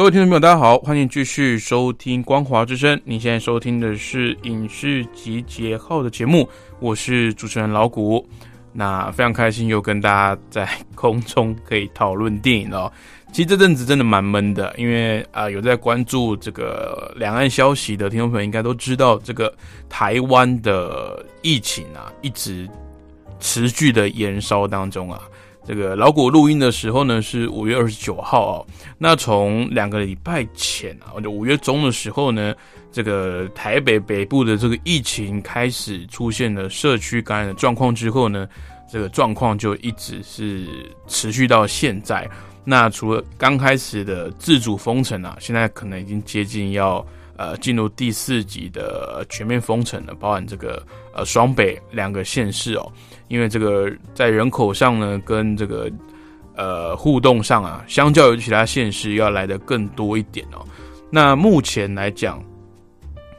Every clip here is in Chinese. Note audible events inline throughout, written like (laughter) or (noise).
各位听众朋友，大家好，欢迎继续收听《光华之声》。你现在收听的是《影视集结号》的节目，我是主持人老谷。那非常开心又跟大家在空中可以讨论电影哦。其实这阵子真的蛮闷的，因为啊，有在关注这个两岸消息的听众朋友应该都知道，这个台湾的疫情啊，一直持续的延烧当中啊。这个老谷录音的时候呢，是五月二十九号哦。那从两个礼拜前啊，就五月中的时候呢，这个台北北部的这个疫情开始出现了社区感染的状况之后呢，这个状况就一直是持续到现在。那除了刚开始的自主封城啊，现在可能已经接近要呃进入第四级的全面封城了，包含这个呃双北两个县市哦。因为这个在人口上呢，跟这个呃互动上啊，相较于其他县市要来的更多一点哦。那目前来讲，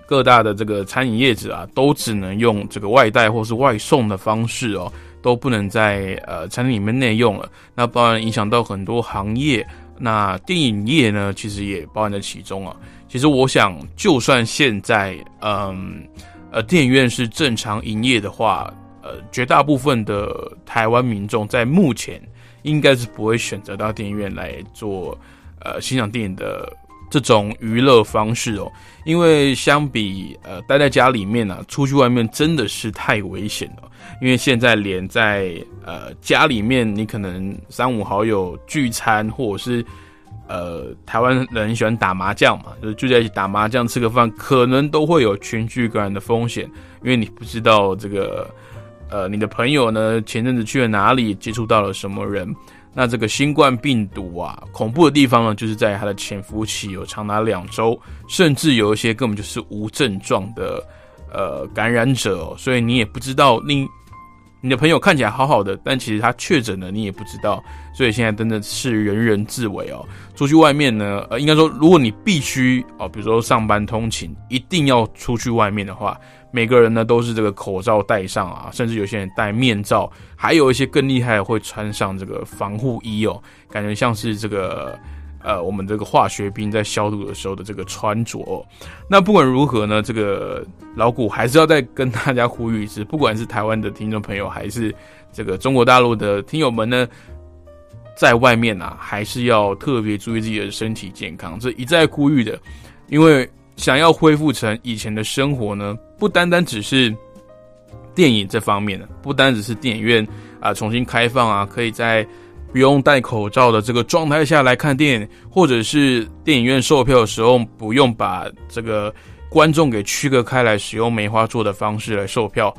各大的这个餐饮业者啊，都只能用这个外带或是外送的方式哦，都不能在呃餐厅里面内用了。那当然影响到很多行业。那电影业呢，其实也包含在其中啊。其实我想，就算现在嗯呃电影院是正常营业的话。呃，绝大部分的台湾民众在目前应该是不会选择到电影院来做呃欣赏电影的这种娱乐方式哦，因为相比呃待在家里面呢，出去外面真的是太危险了。因为现在连在呃家里面，你可能三五好友聚餐，或者是呃台湾人喜欢打麻将嘛，就是聚在一起打麻将吃个饭，可能都会有群聚感染的风险，因为你不知道这个。呃，你的朋友呢？前阵子去了哪里？接触到了什么人？那这个新冠病毒啊，恐怖的地方呢，就是在它的潜伏期有长达两周，甚至有一些根本就是无症状的呃感染者，所以你也不知道你你的朋友看起来好好的，但其实他确诊了，你也不知道。所以现在真的是人人自危哦。出去外面呢，呃，应该说，如果你必须哦，比如说上班通勤，一定要出去外面的话。每个人呢都是这个口罩戴上啊，甚至有些人戴面罩，还有一些更厉害会穿上这个防护衣哦，感觉像是这个呃我们这个化学兵在消毒的时候的这个穿着。那不管如何呢，这个老谷还是要再跟大家呼吁一次，不管是台湾的听众朋友，还是这个中国大陆的听友们呢，在外面啊还是要特别注意自己的身体健康，这一再呼吁的，因为。想要恢复成以前的生活呢，不单单只是电影这方面的，不单只是电影院啊重新开放啊，可以在不用戴口罩的这个状态下来看电影，或者是电影院售票的时候不用把这个观众给区隔开来，使用梅花座的方式来售票。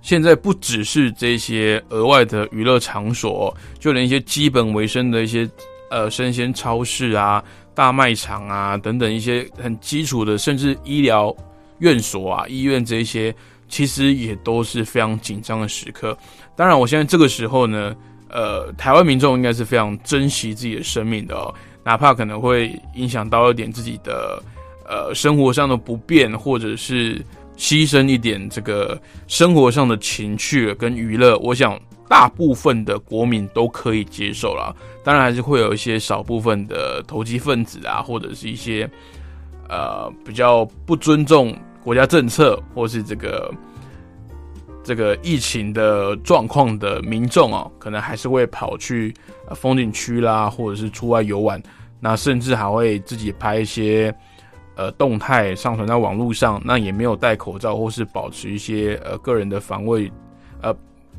现在不只是这些额外的娱乐场所，就连一些基本维生的一些呃生鲜超市啊。大卖场啊，等等一些很基础的，甚至医疗院所啊、医院这些，其实也都是非常紧张的时刻。当然，我现在这个时候呢，呃，台湾民众应该是非常珍惜自己的生命的哦，哪怕可能会影响到一点自己的呃生活上的不便，或者是牺牲一点这个生活上的情趣跟娱乐，我想。大部分的国民都可以接受了，当然还是会有一些少部分的投机分子啊，或者是一些呃比较不尊重国家政策或是这个这个疫情的状况的民众哦，可能还是会跑去风景区啦，或者是出外游玩，那甚至还会自己拍一些呃动态上传在网络上，那也没有戴口罩或是保持一些呃个人的防卫。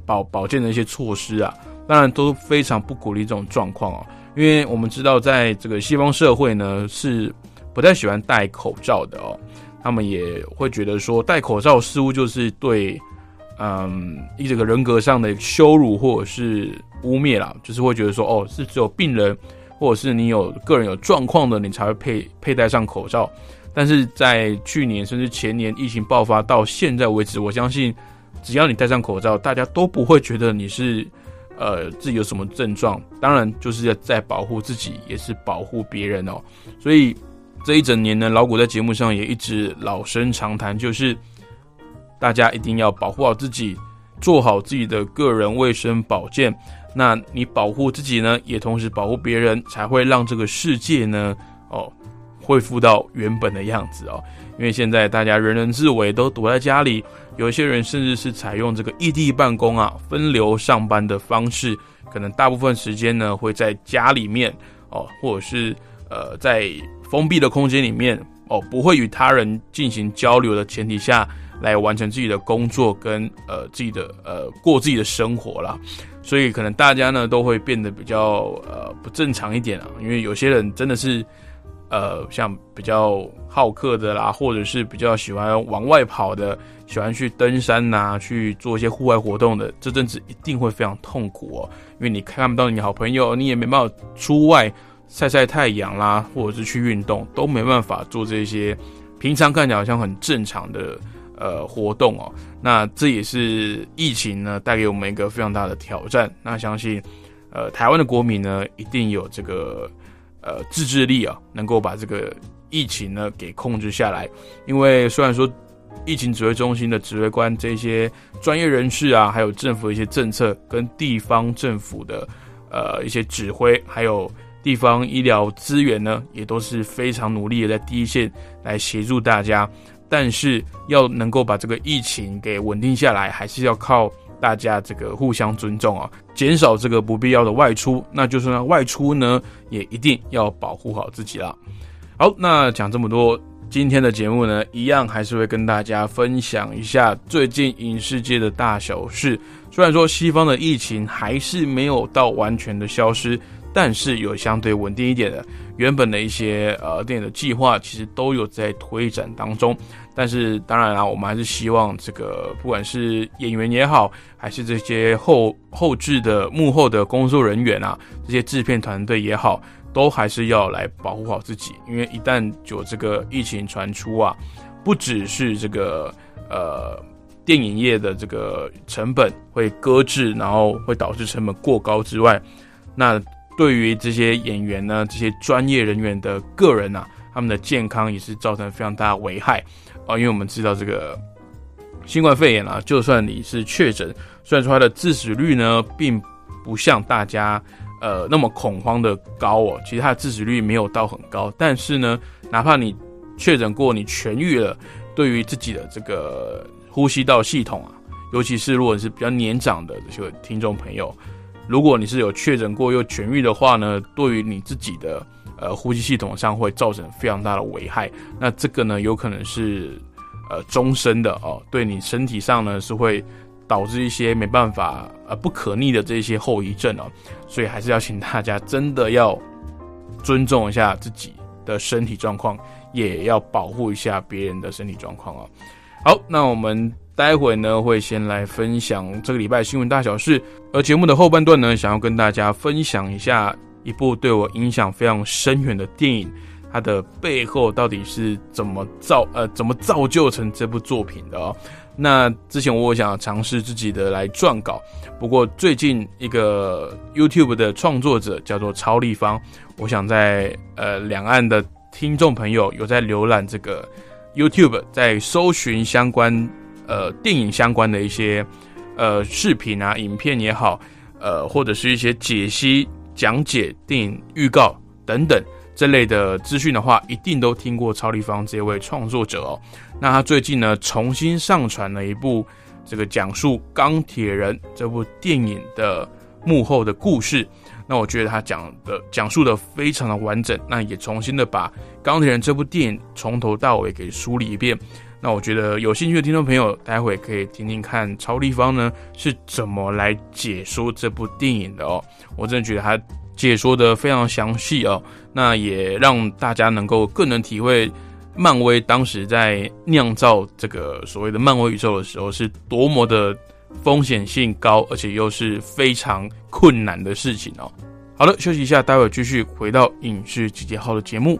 保保健的一些措施啊，当然都非常不鼓励这种状况哦，因为我们知道，在这个西方社会呢，是不太喜欢戴口罩的哦，他们也会觉得说戴口罩似乎就是对嗯，一整个人格上的羞辱或者是污蔑啦，就是会觉得说，哦，是只有病人或者是你有个人有状况的，你才会佩佩戴上口罩。但是在去年甚至前年疫情爆发到现在为止，我相信只要你戴上口罩，大家都不会觉得你是呃自己有什么症状。当然，就是要在保护自己，也是保护别人哦。所以这一整年呢，老谷在节目上也一直老生常谈，就是大家一定要保护好自己，做好自己的个人卫生保健。那你保护自己呢，也同时保护别人，才会让这个世界呢，哦。恢复到原本的样子哦，因为现在大家人人自危，都躲在家里，有些人甚至是采用这个异地办公啊、分流上班的方式，可能大部分时间呢会在家里面哦，或者是呃在封闭的空间里面哦，不会与他人进行交流的前提下来完成自己的工作跟呃自己的呃过自己的生活啦。所以可能大家呢都会变得比较呃不正常一点啊，因为有些人真的是。呃，像比较好客的啦，或者是比较喜欢往外跑的，喜欢去登山呐，去做一些户外活动的，这阵子一定会非常痛苦哦，因为你看不到你好朋友，你也没办法出外晒晒太阳啦，或者是去运动，都没办法做这些平常看起来好像很正常的呃活动哦。那这也是疫情呢带给我们一个非常大的挑战。那相信呃台湾的国民呢，一定有这个。呃，自制力啊，能够把这个疫情呢给控制下来。因为虽然说疫情指挥中心的指挥官这些专业人士啊，还有政府的一些政策跟地方政府的呃一些指挥，还有地方医疗资源呢，也都是非常努力的在第一线来协助大家。但是要能够把这个疫情给稳定下来，还是要靠。大家这个互相尊重啊，减少这个不必要的外出。那就是呢，外出呢也一定要保护好自己啦。好，那讲这么多，今天的节目呢，一样还是会跟大家分享一下最近影视界的大小事。虽然说西方的疫情还是没有到完全的消失，但是有相对稳定一点的。原本的一些呃电影的计划，其实都有在推展当中。但是当然啦，我们还是希望这个不管是演员也好，还是这些后后置的幕后的工作人员啊，这些制片团队也好，都还是要来保护好自己。因为一旦有这个疫情传出啊，不只是这个呃电影业的这个成本会搁置，然后会导致成本过高之外，那对于这些演员呢，这些专业人员的个人啊，他们的健康也是造成非常大的危害。啊，因为我们知道这个新冠肺炎啊，就算你是确诊，虽然说它的致死率呢，并不像大家呃那么恐慌的高哦，其实它的致死率没有到很高，但是呢，哪怕你确诊过，你痊愈了，对于自己的这个呼吸道系统啊，尤其是如果是比较年长的这些听众朋友，如果你是有确诊过又痊愈的话呢，对于你自己的。呃，呼吸系统上会造成非常大的危害。那这个呢，有可能是呃终身的哦，对你身体上呢是会导致一些没办法呃不可逆的这些后遗症哦。所以还是要请大家真的要尊重一下自己的身体状况，也要保护一下别人的身体状况哦。好，那我们待会呢会先来分享这个礼拜新闻大小事，而节目的后半段呢，想要跟大家分享一下。一部对我影响非常深远的电影，它的背后到底是怎么造呃怎么造就成这部作品的哦？那之前我想尝试自己的来撰稿，不过最近一个 YouTube 的创作者叫做超立方，我想在呃两岸的听众朋友有在浏览这个 YouTube，在搜寻相关呃电影相关的一些呃视频啊影片也好，呃或者是一些解析。讲解电影预告等等这类的资讯的话，一定都听过超立方这位创作者哦。那他最近呢，重新上传了一部这个讲述《钢铁人》这部电影的幕后的故事。那我觉得他讲的讲述的非常的完整，那也重新的把《钢铁人》这部电影从头到尾给梳理一遍。那我觉得有兴趣的听众朋友，待会可以听听看超立方呢是怎么来解说这部电影的哦。我真的觉得他解说的非常详细哦，那也让大家能够更能体会漫威当时在酿造这个所谓的漫威宇宙的时候，是多么的风险性高，而且又是非常困难的事情哦。好了，休息一下，待会继续回到影视集结号的节目。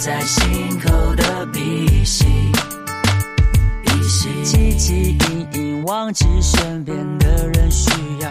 在心口的鼻息，鼻息。汲汲营营忘记身边的人需要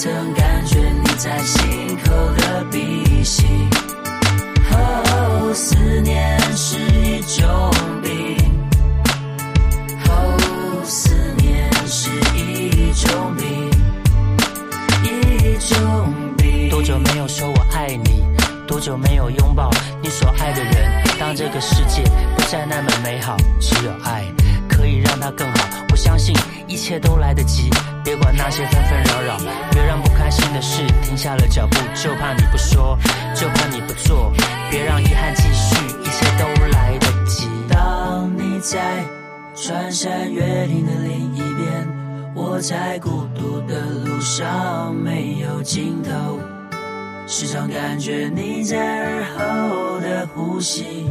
曾感觉你在心口的鼻息。哦，思念是一种病。哦，思念是一种病，一种病。多久没有说我爱你？多久没有拥抱你所爱的人？当这个世界不再那么美好，只有爱。可以让它更好，相信一切都来得及。别管那些纷纷扰扰，别让不开心的事停下了脚步。就怕你不说，就怕你不做，别让遗憾继续，一切都来得及。当你在穿山越岭的另一边，我在孤独的路上没有尽头，时常感觉你在耳后的呼吸。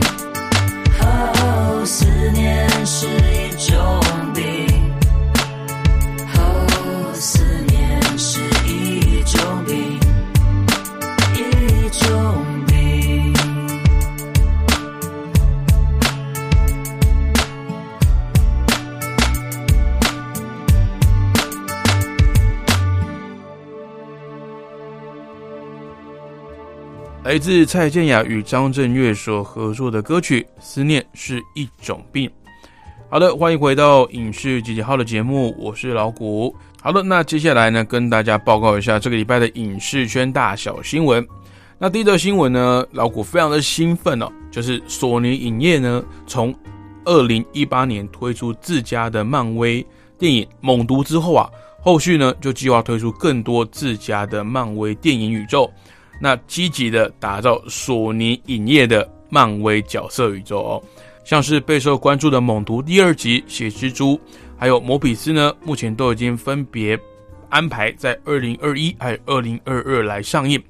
思念是一种病。来自蔡健雅与张震岳所合作的歌曲《思念是一种病》。好的，欢迎回到影视集结号的节目，我是老谷。好的，那接下来呢，跟大家报告一下这个礼拜的影视圈大小新闻。那第一则新闻呢，老谷非常的兴奋哦，就是索尼影业呢，从二零一八年推出自家的漫威电影《猛毒》之后啊，后续呢就计划推出更多自家的漫威电影宇宙。那积极的打造索尼影业的漫威角色宇宙哦，像是备受关注的《猛毒》第二集《血蜘蛛》，还有《魔比斯》呢，目前都已经分别安排在二零二一还有二零二二来上映。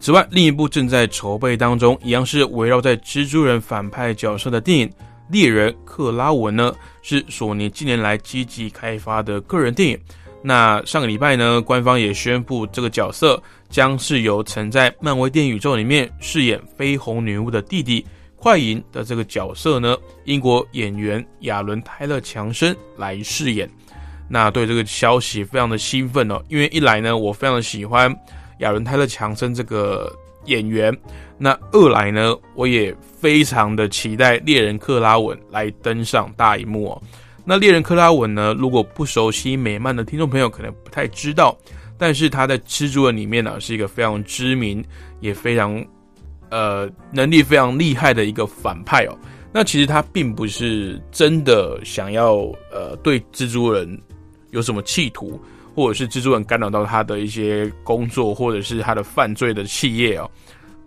此外，另一部正在筹备当中，一样是围绕在蜘蛛人反派角色的电影《猎人克拉文》呢，是索尼近年来积极开发的个人电影。那上个礼拜呢，官方也宣布这个角色将是由曾在漫威电影宇宙里面饰演绯红女巫的弟弟快银的这个角色呢，英国演员亚伦泰勒强森来饰演。那对这个消息非常的兴奋哦，因为一来呢，我非常的喜欢亚伦泰勒强森这个演员；那二来呢，我也非常的期待猎人克拉文来登上大荧幕哦。那猎人克拉文呢？如果不熟悉美漫的听众朋友可能不太知道，但是他在蜘蛛人里面呢是一个非常知名也非常呃能力非常厉害的一个反派哦。那其实他并不是真的想要呃对蜘蛛人有什么企图，或者是蜘蛛人干扰到他的一些工作，或者是他的犯罪的企业哦，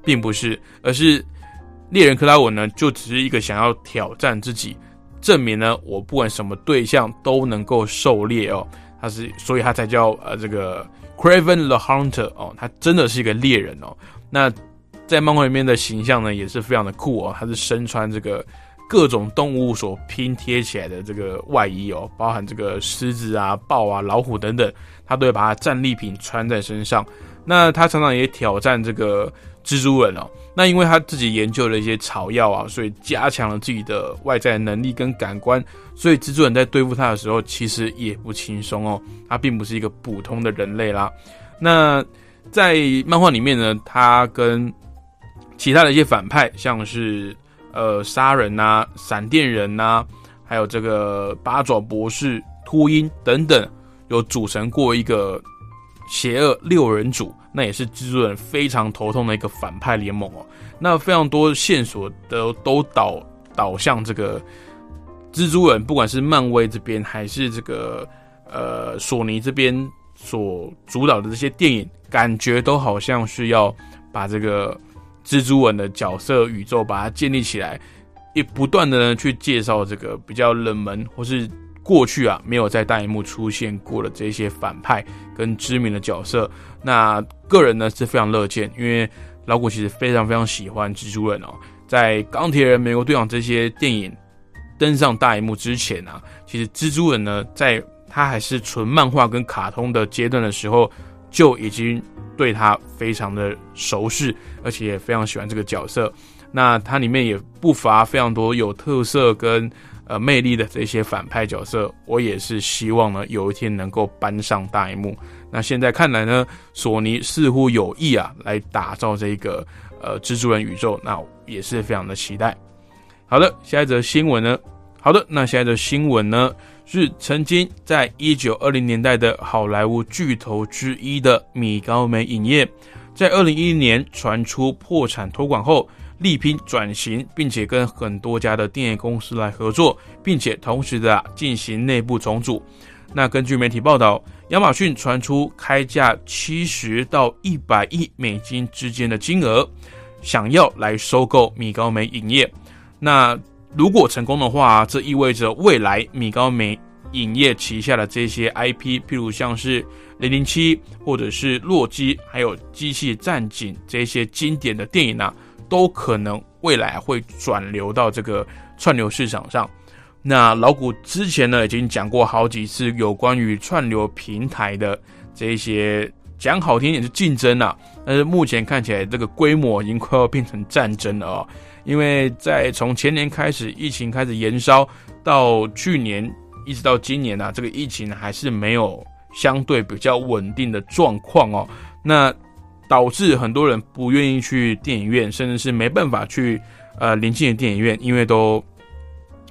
并不是，而是猎人克拉文呢就只是一个想要挑战自己。证明呢，我不管什么对象都能够狩猎哦，他是，所以他才叫呃这个 Craven the Hunter 哦，他真的是一个猎人哦。那在漫画里面的形象呢，也是非常的酷哦，他是身穿这个各种动物所拼贴起来的这个外衣哦，包含这个狮子啊、豹啊、老虎等等，他都会把它战利品穿在身上。那他常常也挑战这个蜘蛛人哦。那因为他自己研究了一些草药啊，所以加强了自己的外在能力跟感官，所以蜘蛛人在对付他的时候，其实也不轻松哦。他并不是一个普通的人类啦。那在漫画里面呢，他跟其他的一些反派，像是呃杀人呐、闪电人呐，还有这个八爪博士、秃鹰等等，有组成过一个邪恶六人组。那也是蜘蛛人非常头痛的一个反派联盟哦。那非常多线索都都导导向这个蜘蛛人，不管是漫威这边还是这个呃索尼这边所主导的这些电影，感觉都好像是要把这个蜘蛛人的角色宇宙把它建立起来，也不断的呢去介绍这个比较冷门或是。过去啊，没有在大荧幕出现过的这些反派跟知名的角色，那个人呢是非常乐见，因为老古其实非常非常喜欢蜘蛛人哦。在钢铁人、美国队长这些电影登上大荧幕之前啊，其实蜘蛛人呢，在他还是纯漫画跟卡通的阶段的时候，就已经对他非常的熟识，而且也非常喜欢这个角色。那它里面也不乏非常多有特色跟。呃，魅力的这些反派角色，我也是希望呢，有一天能够搬上大荧幕。那现在看来呢，索尼似乎有意啊，来打造这个呃蜘蛛人宇宙，那也是非常的期待。好的，下一则新闻呢？好的，那下一则新闻呢，是曾经在一九二零年代的好莱坞巨头之一的米高梅影业，在二零一零年传出破产托管后。力拼转型，并且跟很多家的电影公司来合作，并且同时的进行内部重组。那根据媒体报道，亚马逊传出开价七十到一百亿美金之间的金额，想要来收购米高梅影业。那如果成功的话，这意味着未来米高梅影业旗下的这些 IP，譬如像是零零七或者是洛基，还有机器战警这些经典的电影呢？都可能未来会转流到这个串流市场上。那老谷之前呢已经讲过好几次有关于串流平台的这些讲好听点是竞争啊，但是目前看起来这个规模已经快要变成战争了哦。因为在从前年开始疫情开始延烧到去年一直到今年啊，这个疫情还是没有相对比较稳定的状况哦。那导致很多人不愿意去电影院，甚至是没办法去呃临近的电影院，因为都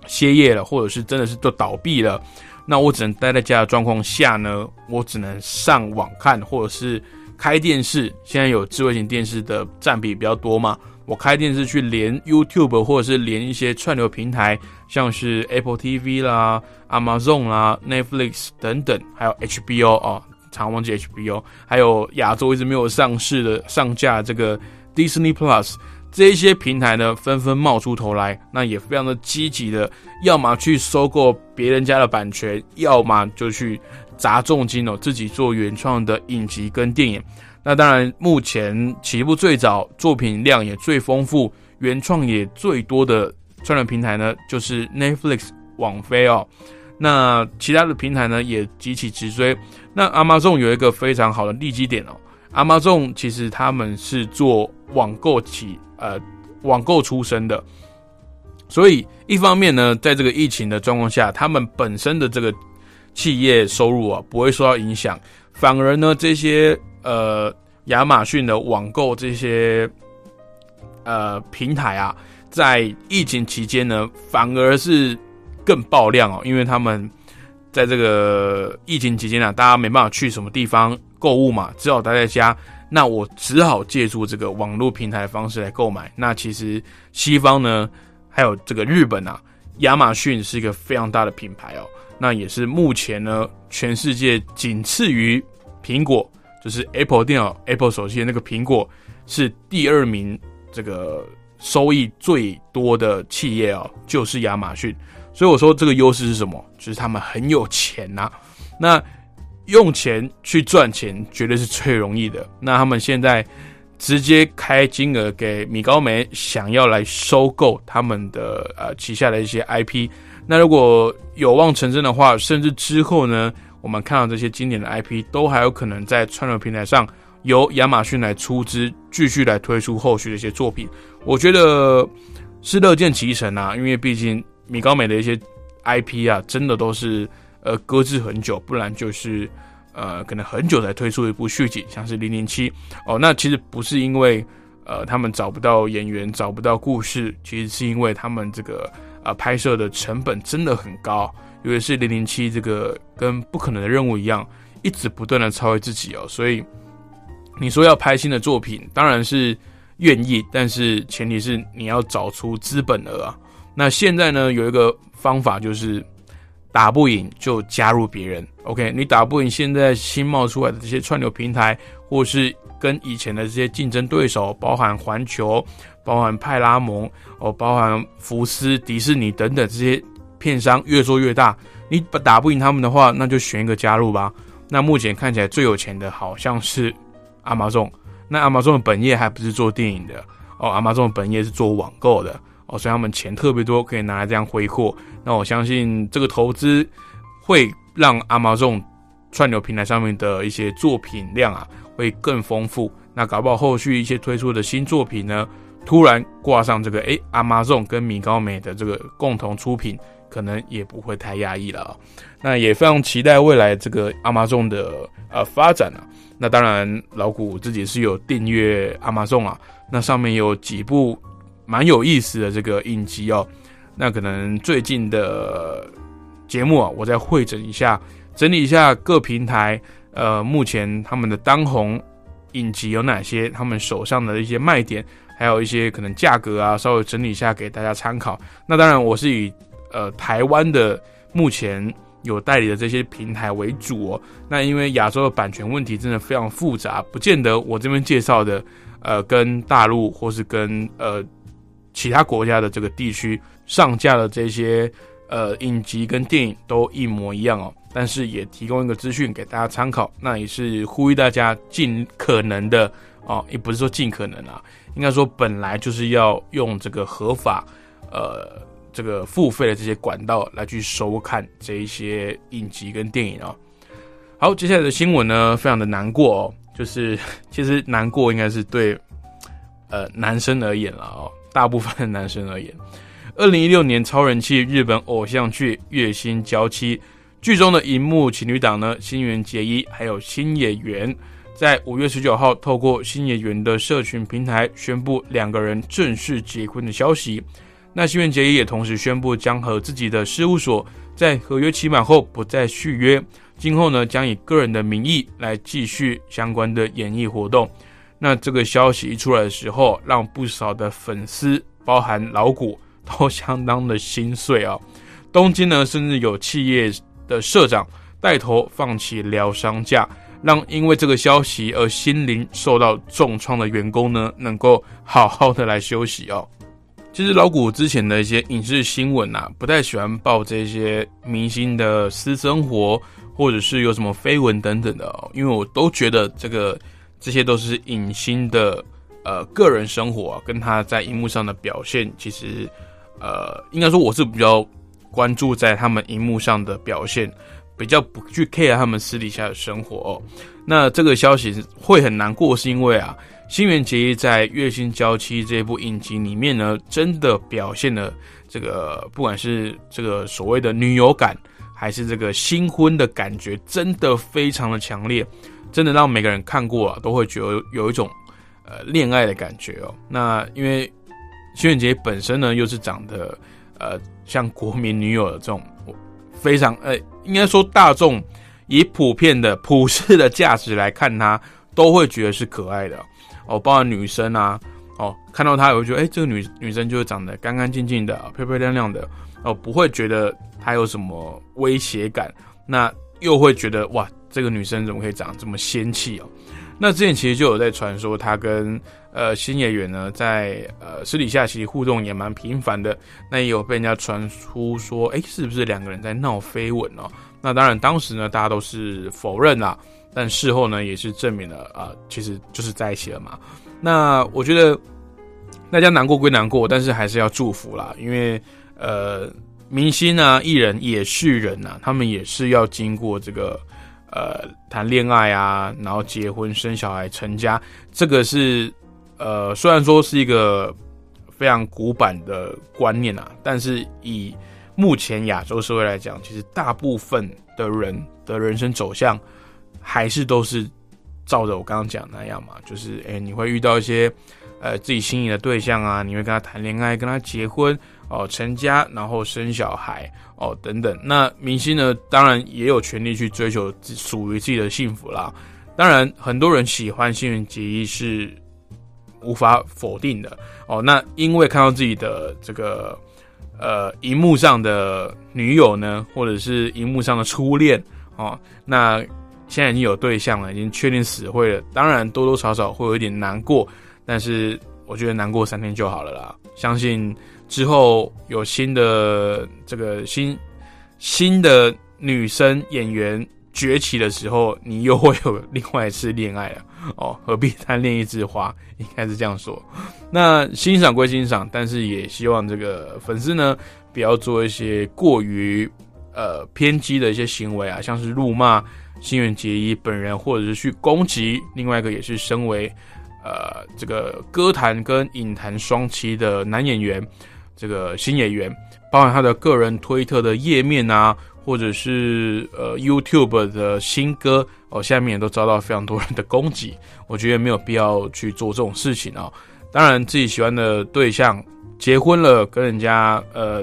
歇业了，或者是真的是都倒闭了。那我只能待在家的状况下呢，我只能上网看，或者是开电视。现在有智慧型电视的占比比较多嘛，我开电视去连 YouTube，或者是连一些串流平台，像是 Apple TV 啦、Amazon 啦、Netflix 等等，还有 HBO 啊。常忘记 HBO，还有亚洲一直没有上市的上架这个 Disney Plus 这些平台呢纷纷冒出头来，那也非常的积极的，要么去收购别人家的版权，要么就去砸重金哦，自己做原创的影集跟电影。那当然，目前起步最早、作品量也最丰富、原创也最多的串流平台呢，就是 Netflix 网飞哦。那其他的平台呢，也急起直追。那 Amazon 有一个非常好的利基点哦，Amazon 其实他们是做网购起呃网购出身的，所以一方面呢，在这个疫情的状况下，他们本身的这个企业收入啊不会受到影响，反而呢这些。呃，亚马逊的网购这些呃平台啊，在疫情期间呢，反而是更爆量哦，因为他们在这个疫情期间啊，大家没办法去什么地方购物嘛，只好待在家，那我只好借助这个网络平台的方式来购买。那其实西方呢，还有这个日本啊，亚马逊是一个非常大的品牌哦，那也是目前呢，全世界仅次于苹果。就是 Apple 电脑、Apple 手机的那个苹果是第二名，这个收益最多的企业哦，就是亚马逊。所以我说这个优势是什么？就是他们很有钱呐。那用钱去赚钱绝对是最容易的。那他们现在直接开金额给米高梅，想要来收购他们的呃旗下的一些 IP。那如果有望成真的话，甚至之后呢？我们看到这些经典的 IP 都还有可能在串流平台上由亚马逊来出资，继续来推出后续的一些作品。我觉得是乐见其成啊，因为毕竟米高美的一些 IP 啊，真的都是呃搁置很久，不然就是呃可能很久才推出一部续集，像是零零七哦。那其实不是因为呃他们找不到演员、找不到故事，其实是因为他们这个呃拍摄的成本真的很高。尤其是零零七这个跟不可能的任务一样，一直不断的超越自己哦，所以你说要拍新的作品，当然是愿意，但是前提是你要找出资本额啊。那现在呢，有一个方法就是打不赢就加入别人，OK？你打不赢现在新冒出来的这些串流平台，或是跟以前的这些竞争对手，包含环球、包含派拉蒙哦、包含福斯、迪士尼等等这些。片商越做越大，你打不赢他们的话，那就选一个加入吧。那目前看起来最有钱的好像是阿玛众，那阿玛众的本业还不是做电影的哦，阿玛众的本业是做网购的哦，所以他们钱特别多，可以拿来这样挥霍。那我相信这个投资会让阿玛众串流平台上面的一些作品量啊会更丰富。那搞不好后续一些推出的新作品呢，突然挂上这个诶阿玛众跟米高美的这个共同出品。可能也不会太压抑了啊，那也非常期待未来这个阿玛众的呃发展啊。那当然，老古自己是有订阅阿玛众啊，那上面有几部蛮有意思的这个影集哦。那可能最近的节目啊，我再会诊一下，整理一下各平台呃目前他们的当红影集有哪些，他们手上的一些卖点，还有一些可能价格啊，稍微整理一下给大家参考。那当然，我是以。呃，台湾的目前有代理的这些平台为主哦。那因为亚洲的版权问题真的非常复杂，不见得我这边介绍的，呃，跟大陆或是跟呃其他国家的这个地区上架的这些呃影集跟电影都一模一样哦。但是也提供一个资讯给大家参考，那也是呼吁大家尽可能的哦，也不是说尽可能啊，应该说本来就是要用这个合法呃。这个付费的这些管道来去收看这一些影集跟电影哦。好，接下来的新闻呢，非常的难过哦，就是 (laughs) 其实难过应该是对呃男生而言了哦，大部分男生而言。二零一六年超人气日本偶像剧《月薪娇妻》剧中的荧幕情侣档呢，新垣结衣还有新演员，在五月十九号透过新演员的社群平台宣布两个人正式结婚的消息。那新垣结衣也同时宣布，将和自己的事务所在合约期满后不再续约，今后呢将以个人的名义来继续相关的演艺活动。那这个消息一出来的时候，让不少的粉丝，包含老谷，都相当的心碎啊。东京呢，甚至有企业的社长带头放弃疗伤假，让因为这个消息而心灵受到重创的员工呢，能够好好的来休息哦。其实老谷之前的一些影视新闻啊，不太喜欢报这些明星的私生活，或者是有什么绯闻等等的哦，因为我都觉得这个这些都是影星的呃个人生活啊，跟他在荧幕上的表现，其实呃应该说我是比较关注在他们荧幕上的表现。比较不去 care 他们私底下的生活哦，那这个消息会很难过，是因为啊，新垣结衣在《月薪娇妻》这部影集里面呢，真的表现了这个，不管是这个所谓的女友感，还是这个新婚的感觉，真的非常的强烈，真的让每个人看过啊，都会觉得有一种呃恋爱的感觉哦。那因为新垣结衣本身呢，又是长得呃像国民女友的这种。非常呃，应该说大众以普遍的普世的价值来看她，都会觉得是可爱的哦。包括女生啊，哦，看到她也会觉得，哎，这个女女生就是长得干干净净的、漂漂亮亮的哦，不会觉得她有什么威胁感。那又会觉得，哇，这个女生怎么可以长这么仙气哦？那之前其实就有在传说，她跟呃新演员呢，在呃私底下其实互动也蛮频繁的。那也有被人家传出说，哎，是不是两个人在闹绯闻哦？那当然，当时呢，大家都是否认啦。但事后呢，也是证明了啊，其实就是在一起了嘛。那我觉得大家难过归难过，但是还是要祝福啦，因为呃，明星啊、艺人也是人呐，他们也是要经过这个。呃，谈恋爱啊，然后结婚、生小孩、成家，这个是呃，虽然说是一个非常古板的观念啊，但是以目前亚洲社会来讲，其实大部分的人的人生走向还是都是照着我刚刚讲那样嘛，就是哎，你会遇到一些呃自己心仪的对象啊，你会跟他谈恋爱，跟他结婚。哦，成家然后生小孩哦，等等。那明星呢，当然也有权利去追求属于自己的幸福啦。当然，很多人喜欢幸运结衣是无法否定的哦。那因为看到自己的这个呃荧幕上的女友呢，或者是荧幕上的初恋哦，那现在已经有对象了，已经确定死会了。当然多多少少会有一点难过，但是我觉得难过三天就好了啦。相信。之后有新的这个新新的女生演员崛起的时候，你又会有另外一次恋爱了 (laughs) 哦，何必贪恋一枝花？应该是这样说。那欣赏归欣赏，但是也希望这个粉丝呢，不要做一些过于呃偏激的一些行为啊，像是辱骂新垣结衣本人，或者是去攻击另外一个也是身为呃这个歌坛跟影坛双栖的男演员。这个新演员，包含他的个人推特的页面啊，或者是呃 YouTube 的新歌哦，下面也都遭到非常多人的攻击。(laughs) 我觉得没有必要去做这种事情啊。当然，自己喜欢的对象结婚了，跟人家呃，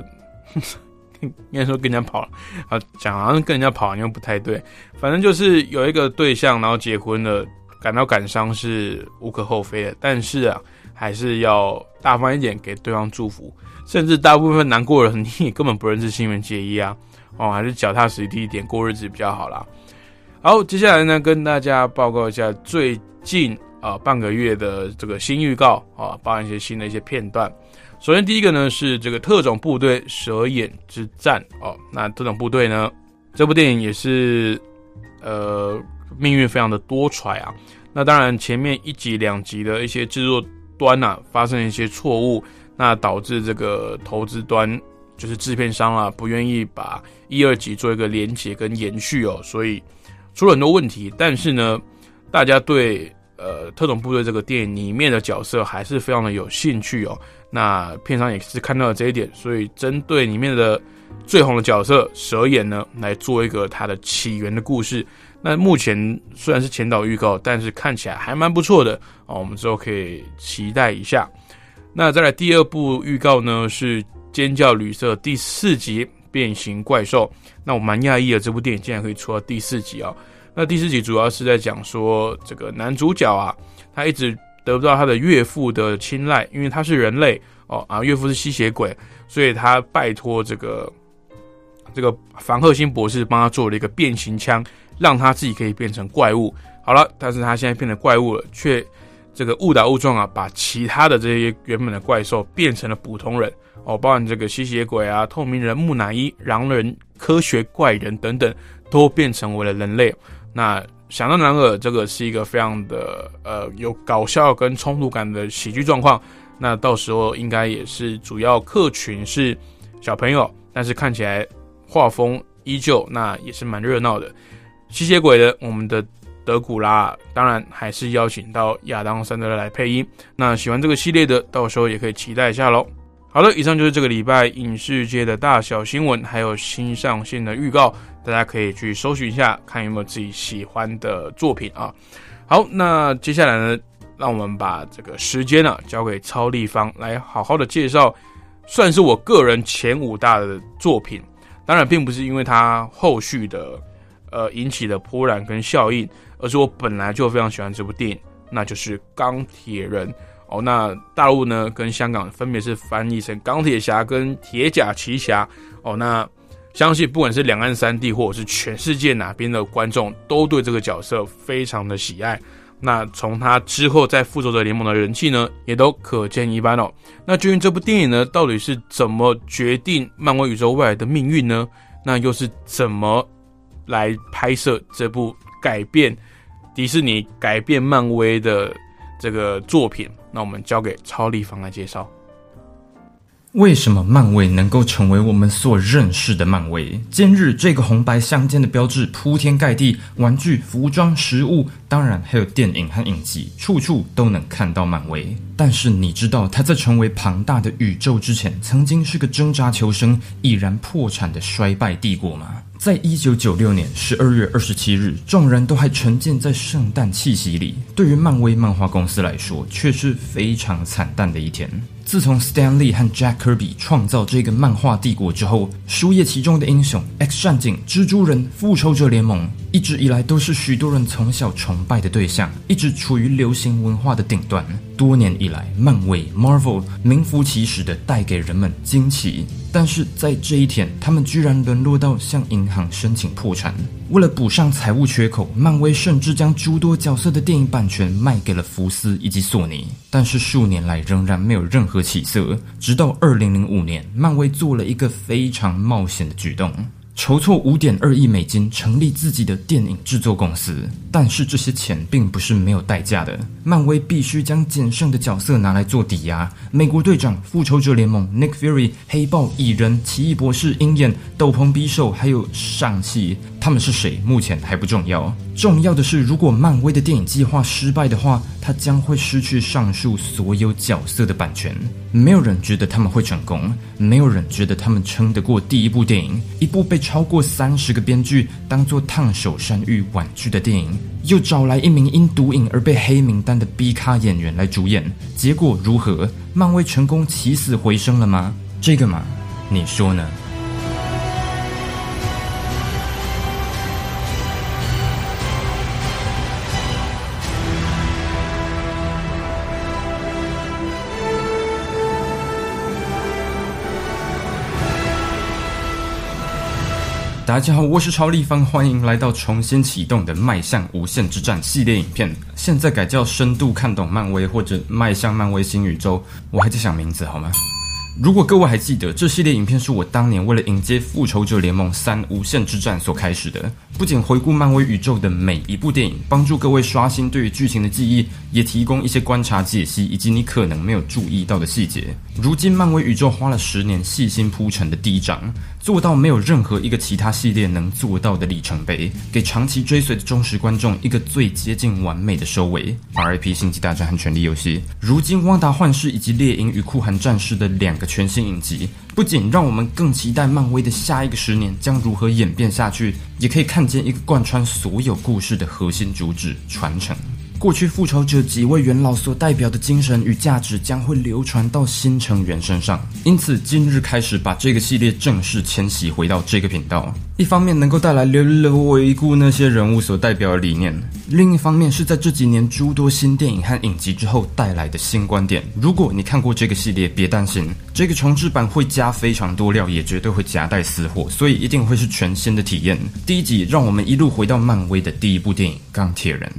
(laughs) 应该说跟人家跑了啊，讲好像跟人家跑，好像不太对。反正就是有一个对象，然后结婚了，感到感伤是无可厚非的。但是啊，还是要大方一点，给对方祝福。甚至大部分难过的人，(laughs) 你也根本不认识新垣结衣啊，哦，还是脚踏实地一点过日子比较好啦。好，接下来呢，跟大家报告一下最近啊半个月的这个新预告啊，包含一些新的一些片段。首先第一个呢是这个特种部队蛇眼之战哦，那特种部队呢这部电影也是呃命运非常的多舛啊。那当然前面一集两集的一些制作端呐发生一些错误。那导致这个投资端就是制片商啊，不愿意把一二集做一个连结跟延续哦，所以出了很多问题。但是呢，大家对呃特种部队这个电影里面的角色还是非常的有兴趣哦。那片商也是看到了这一点，所以针对里面的最红的角色蛇眼呢，来做一个它的起源的故事。那目前虽然是前导预告，但是看起来还蛮不错的哦，我们之后可以期待一下。那再来第二部预告呢？是《尖叫旅社》第四集《变形怪兽》。那我蛮讶异的，这部电影竟然可以出到第四集啊！那第四集主要是在讲说，这个男主角啊，他一直得不到他的岳父的青睐，因为他是人类哦啊，岳父是吸血鬼，所以他拜托这个这个凡赫辛博士帮他做了一个变形枪让他自己可以变成怪物。好了，但是他现在变成怪物了，却这个误打误撞啊，把其他的这些原本的怪兽变成了普通人哦，包含这个吸血鬼啊、透明人、木乃伊、狼人、科学怪人等等，都变成为了人类。那想当然尔，这个是一个非常的呃有搞笑跟冲突感的喜剧状况。那到时候应该也是主要客群是小朋友，但是看起来画风依旧，那也是蛮热闹的。吸血鬼的我们的。德古拉，当然还是邀请到亚当·桑德勒来配音。那喜欢这个系列的，到时候也可以期待一下喽。好了，以上就是这个礼拜影视界的大小新闻，还有新上线的预告，大家可以去搜寻一下，看有没有自己喜欢的作品啊。好，那接下来呢，让我们把这个时间呢交给超立方来好好的介绍，算是我个人前五大的作品。当然，并不是因为它后续的呃引起的波澜跟效应。而是我本来就非常喜欢这部电影，那就是《钢铁人》哦。那大陆呢跟香港分别是翻译成《钢铁侠》跟《铁甲奇侠》哦。那相信不管是两岸三地或者是全世界哪边的观众，都对这个角色非常的喜爱。那从他之后在《复仇者联盟》的人气呢，也都可见一斑哦。那究竟这部电影呢，到底是怎么决定漫威宇宙未来的命运呢？那又是怎么来拍摄这部改变？迪士尼改变漫威的这个作品，那我们交给超立方来介绍。为什么漫威能够成为我们所认识的漫威？今日这个红白相间的标志铺天盖地，玩具、服装、食物，当然还有电影和影集，处处都能看到漫威。但是你知道它在成为庞大的宇宙之前，曾经是个挣扎求生、已然破产的衰败帝国吗？在一九九六年十二月二十七日，众人都还沉浸在圣诞气息里。对于漫威漫画公司来说，却是非常惨淡的一天。自从 Stan Lee 和 Jack Kirby 创造这个漫画帝国之后，书页其中的英雄 X 战警、蜘蛛人、复仇者联盟，一直以来都是许多人从小崇拜的对象，一直处于流行文化的顶端。多年以来，漫威 Marvel 名副其实的带给人们惊奇，但是在这一天，他们居然沦落到向银行申请破产。为了补上财务缺口，漫威甚至将诸多角色的电影版权卖给了福斯以及索尼。但是数年来仍然没有任何起色，直到二零零五年，漫威做了一个非常冒险的举动。筹措五点二亿美金成立自己的电影制作公司，但是这些钱并不是没有代价的。漫威必须将仅剩的角色拿来做抵押。美国队长、复仇者联盟、Nick Fury、黑豹、蚁人、奇异博士、鹰眼、斗篷匕首，还有上汽。他们是谁？目前还不重要。重要的是，如果漫威的电影计划失败的话，他将会失去上述所有角色的版权。没有人觉得他们会成功，没有人觉得他们撑得过第一部电影，一部被超过三十个编剧当做烫手山芋婉拒的电影，又找来一名因毒瘾而被黑名单的 B 咖演员来主演，结果如何？漫威成功起死回生了吗？这个嘛，你说呢？大家好，我是超立方，欢迎来到重新启动的《迈向无限之战》系列影片，现在改叫深度看懂漫威或者迈向漫威新宇宙，我还在想名字好吗？如果各位还记得，这系列影片是我当年为了迎接《复仇者联盟三：无限之战》所开始的。不仅回顾漫威宇宙的每一部电影，帮助各位刷新对于剧情的记忆，也提供一些观察、解析以及你可能没有注意到的细节。如今，漫威宇宙花了十年细心铺陈的第一章，做到没有任何一个其他系列能做到的里程碑，给长期追随的忠实观众一个最接近完美的收尾。R.I.P. 星际大战和权力游戏。如今，旺达幻视以及猎鹰与酷寒战士的两个全新影集。不仅让我们更期待漫威的下一个十年将如何演变下去，也可以看见一个贯穿所有故事的核心主旨——传承。过去复仇者几位元老所代表的精神与价值将会流传到新成员身上，因此今日开始把这个系列正式迁徙回到这个频道。一方面能够带来略略回顾那些人物所代表的理念，另一方面是在这几年诸多新电影和影集之后带来的新观点。如果你看过这个系列，别担心，这个重置版会加非常多料，也绝对会夹带私货，所以一定会是全新的体验。第一集让我们一路回到漫威的第一部电影《钢铁人》。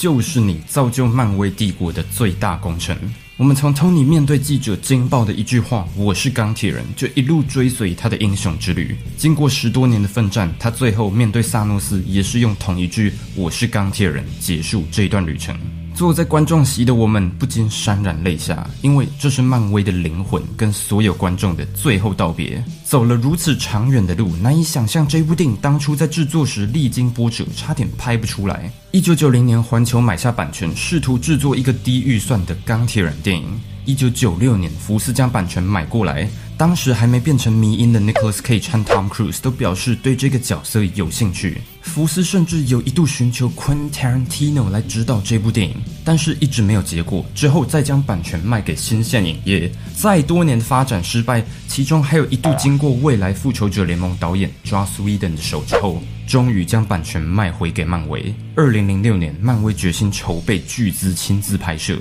就是你造就漫威帝国的最大功臣。我们从 Tony 面对记者惊爆的一句话“我是钢铁人”，就一路追随他的英雄之旅。经过十多年的奋战，他最后面对萨诺斯，也是用同一句“我是钢铁人”结束这一段旅程。坐在观众席的我们不禁潸然泪下，因为这是漫威的灵魂跟所有观众的最后道别。走了如此长远的路，难以想象这部电影当初在制作时历经波折，差点拍不出来。一九九零年，环球买下版权，试图制作一个低预算的钢铁人电影。一九九六年，福斯将版权买过来。当时还没变成迷因的 Nicholas Cage 和 Tom Cruise 都表示对这个角色有兴趣。福斯甚至有一度寻求 Quentin Tarantino 来指导这部电影，但是一直没有结果。之后再将版权卖给新线影业。再多年的发展失败，其中还有一度经过未来复仇者联盟导演 Joss Whedon 的手之后，终于将版权卖回给漫威。二零零六年，漫威决心筹备巨资亲自拍摄。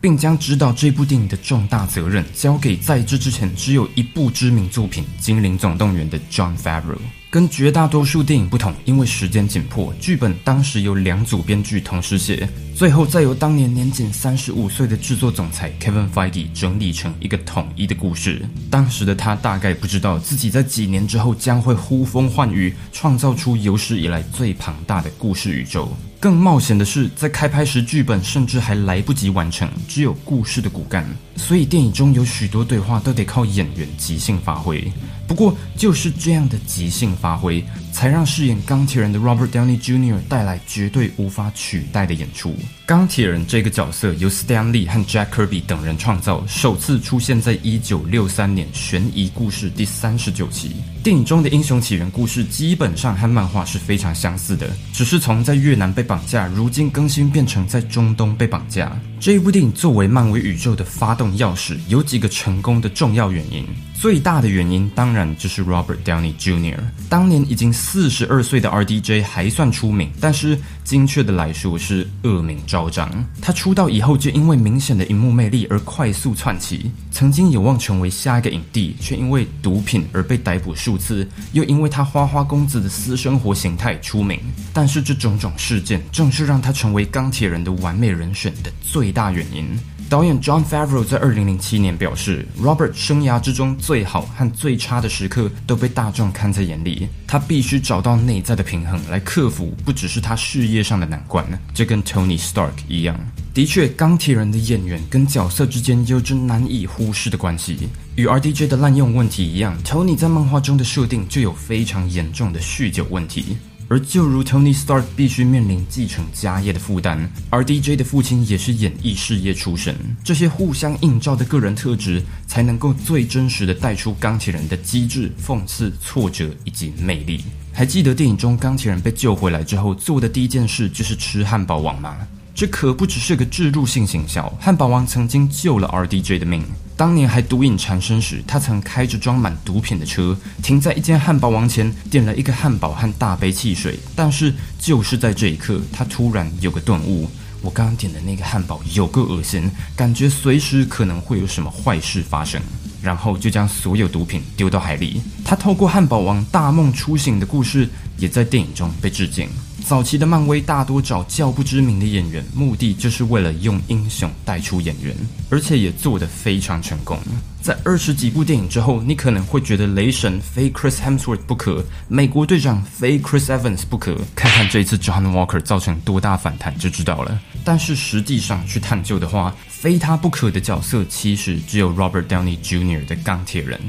并将指导这部电影的重大责任交给在这之前只有一部知名作品《精灵总动员》的 John Favreau。跟绝大多数电影不同，因为时间紧迫，剧本当时由两组编剧同时写，最后再由当年年仅三十五岁的制作总裁 Kevin Feige 整理成一个统一的故事。当时的他大概不知道自己在几年之后将会呼风唤雨，创造出有史以来最庞大的故事宇宙。更冒险的是，在开拍时，剧本甚至还来不及完成，只有故事的骨干，所以电影中有许多对话都得靠演员即兴发挥。不过，就是这样的即兴发挥，才让饰演钢铁人的 Robert Downey Jr. 带来绝对无法取代的演出。钢铁人这个角色由 Stan Lee 和 Jack Kirby 等人创造，首次出现在一九六三年悬疑故事第三十九期。电影中的英雄起源故事基本上和漫画是非常相似的，只是从在越南被绑架，如今更新变成在中东被绑架。这一部电影作为漫威宇宙的发动钥匙，有几个成功的重要原因。最大的原因当然就是 Robert Downey Jr. 当年已经四十二岁的 RDJ 还算出名，但是精确的来说是恶名昭嚣张。他出道以后就因为明显的荧幕魅力而快速窜起，曾经有望成为下一个影帝，却因为毒品而被逮捕数次，又因为他花花公子的私生活形态出名。但是这种种事件正是让他成为钢铁人的完美人选的最大原因。导演 John Favreau 在二零零七年表示，Robert 生涯之中最好和最差的时刻都被大众看在眼里，他必须找到内在的平衡来克服不只是他事业上的难关，这跟 Tony Stark 一样。的确，钢铁人的演员跟角色之间有着难以忽视的关系。与 RDJ 的滥用问题一样，Tony 在漫画中的设定就有非常严重的酗酒问题。而就如 Tony Stark 必须面临继承家业的负担而 DJ 的父亲也是演艺事业出身，这些互相映照的个人特质，才能够最真实的带出钢铁人的机智、讽刺、挫折以及魅力。还记得电影中钢铁人被救回来之后做的第一件事就是吃汉堡王吗？这可不只是个置入性行销，汉堡王曾经救了 RDJ 的命。当年还毒瘾缠身时，他曾开着装满毒品的车停在一间汉堡王前，点了一个汉堡和大杯汽水。但是就是在这一刻，他突然有个顿悟：我刚刚点的那个汉堡有个恶心，感觉随时可能会有什么坏事发生。然后就将所有毒品丢到海里。他透过汉堡王大梦初醒的故事，也在电影中被致敬。早期的漫威大多找较不知名的演员，目的就是为了用英雄带出演员，而且也做得非常成功。在二十几部电影之后，你可能会觉得雷神非 Chris Hemsworth 不可，美国队长非 Chris Evans 不可。看看这次 John Walker 造成多大反弹就知道了。但是实际上去探究的话，非他不可的角色其实只有 Robert Downey Jr. 的钢铁人。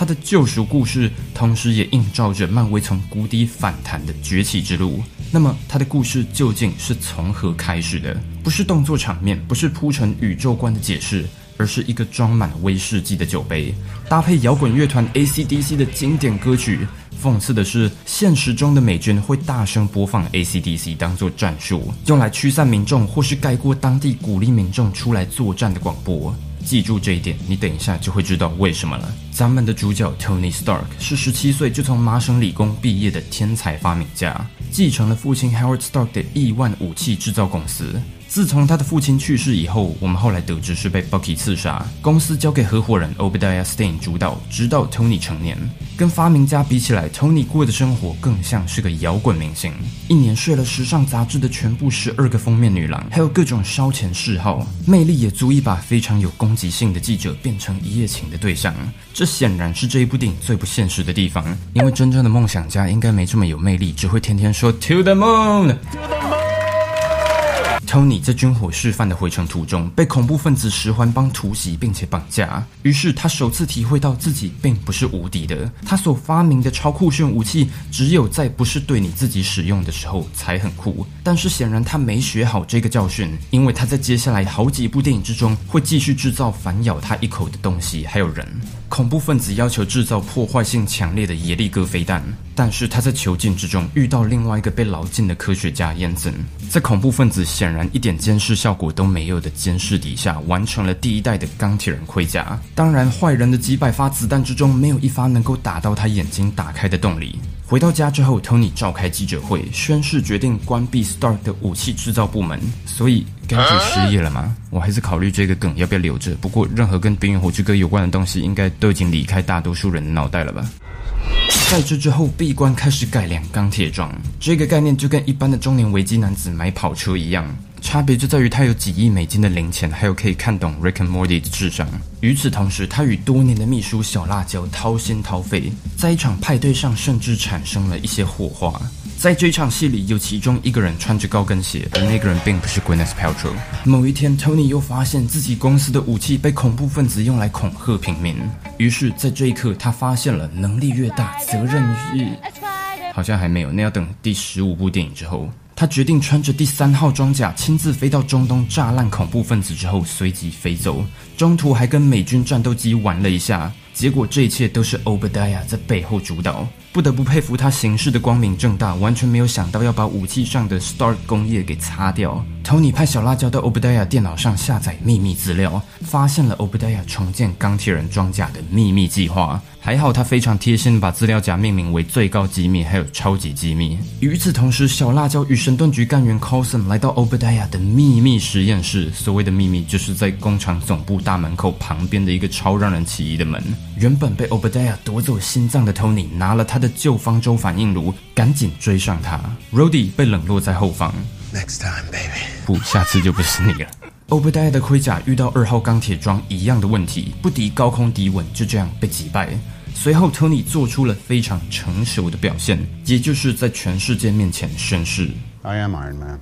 他的救赎故事，同时也映照着漫威从谷底反弹的崛起之路。那么，他的故事究竟是从何开始的？不是动作场面，不是铺陈宇宙观的解释，而是一个装满威士忌的酒杯，搭配摇滚乐团 AC/DC 的经典歌曲。讽刺的是，现实中的美军会大声播放 AC/DC 当做战术，用来驱散民众，或是盖过当地鼓励民众出来作战的广播。记住这一点，你等一下就会知道为什么了。咱们的主角 Tony Stark 是十七岁就从麻省理工毕业的天才发明家，继承了父亲 Howard Stark 的亿万武器制造公司。自从他的父亲去世以后，我们后来得知是被 Bucky 刺杀，公司交给合伙人 Obadiah Stane 主导，直到 Tony 成年。跟发明家比起来，Tony 过的生活更像是个摇滚明星，一年睡了时尚杂志的全部十二个封面女郎，还有各种烧钱嗜好，魅力也足以把非常有攻击性的记者变成一夜情的对象。这显然是这一部电影最不现实的地方，因为真正的梦想家应该没这么有魅力，只会天天说 To the moon。Tony 在军火示范的回程途中被恐怖分子十环帮突袭，并且绑架。于是他首次体会到自己并不是无敌的。他所发明的超酷炫武器，只有在不是对你自己使用的时候才很酷。但是显然他没学好这个教训，因为他在接下来好几部电影之中会继续制造反咬他一口的东西，还有人。恐怖分子要求制造破坏性强烈的耶利哥飞弹，但是他在囚禁之中遇到另外一个被牢禁的科学家燕森，在恐怖分子显然一点监视效果都没有的监视底下，完成了第一代的钢铁人盔甲。当然，坏人的几百发子弹之中，没有一发能够打到他眼睛打开的动力。回到家之后，Tony 召开记者会，宣誓决定关闭 Stark 的武器制造部门。所以，钢铁失业了吗？我还是考虑这个梗要不要留着。不过，任何跟《冰与火之歌》有关的东西，应该都已经离开大多数人的脑袋了吧？在这之后，闭关开始改良钢铁装，这个概念就跟一般的中年危机男子买跑车一样。差别就在于他有几亿美金的零钱，还有可以看懂 Rick and Morty 的智商。与此同时，他与多年的秘书小辣椒掏心掏肺，在一场派对上甚至产生了一些火花。在这场戏里，有其中一个人穿着高跟鞋，而那个人并不是 Gwyneth Paltrow。某一天，Tony 又发现自己公司的武器被恐怖分子用来恐吓平民。于是，在这一刻，他发现了能力越大，责任越……好像还没有，那要等第十五部电影之后。他决定穿着第三号装甲，亲自飞到中东炸烂恐怖分子之后，随即飞走。中途还跟美军战斗机玩了一下。结果这一切都是 Obadiah 在背后主导。不得不佩服他行事的光明正大，完全没有想到要把武器上的 Stark 工业给擦掉。Tony 派小辣椒到 Obadiah 电脑上下载秘密资料，发现了 Obadiah 重建钢铁人装甲的秘密计划。还好他非常贴心，把资料夹命名为最高机密，还有超级机密。与此同时，小辣椒与神盾局干员 Coulson 来到 Obadiah 的秘密实验室。所谓的秘密，就是在工厂总部大门口旁边的一个超让人起疑的门。原本被 Obadiah 夺走心脏的 Tony 拿了他的旧方舟反应炉，赶紧追上他。Rody 被冷落在后方。Next time, baby. 不，下次就不是你了。Obadiah 的盔甲遇到二号钢铁装一样的问题，不敌高空敌稳，就这样被击败。随后，Tony 做出了非常成熟的表现，也就是在全世界面前宣誓：I am Iron Man.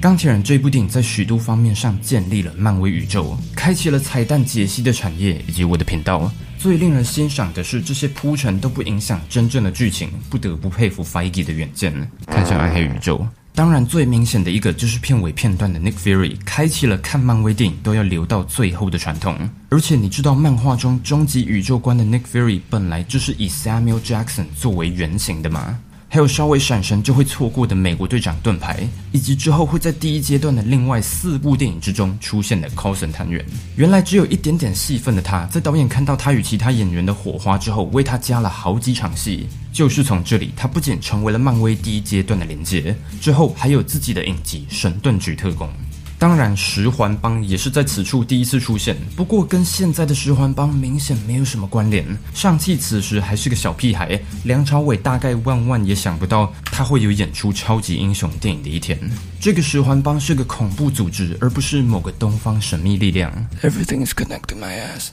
钢铁人这部电影在许多方面上建立了漫威宇宙，开启了彩蛋解析的产业以及我的频道。最令人欣赏的是，这些铺陈都不影响真正的剧情，不得不佩服 Feige 的远见。看向暗黑宇宙。当然，最明显的一个就是片尾片段的 Nick Fury 开启了看漫威电影都要留到最后的传统。而且，你知道漫画中终极宇宙观的 Nick Fury 本来就是以 Samuel Jackson 作为原型的吗？还有稍微闪神就会错过的美国队长盾牌，以及之后会在第一阶段的另外四部电影之中出现的 c o s o n 探员。原来只有一点点戏份的他，在导演看到他与其他演员的火花之后，为他加了好几场戏。就是从这里，他不仅成为了漫威第一阶段的连接，之后还有自己的影集《神盾局特工》。当然，十环帮也是在此处第一次出现，不过跟现在的十环帮明显没有什么关联。上汽此时还是个小屁孩，梁朝伟大概万万也想不到他会有演出超级英雄电影的一天。这个十环帮是个恐怖组织，而不是某个东方神秘力量。Everything is connected, my ass.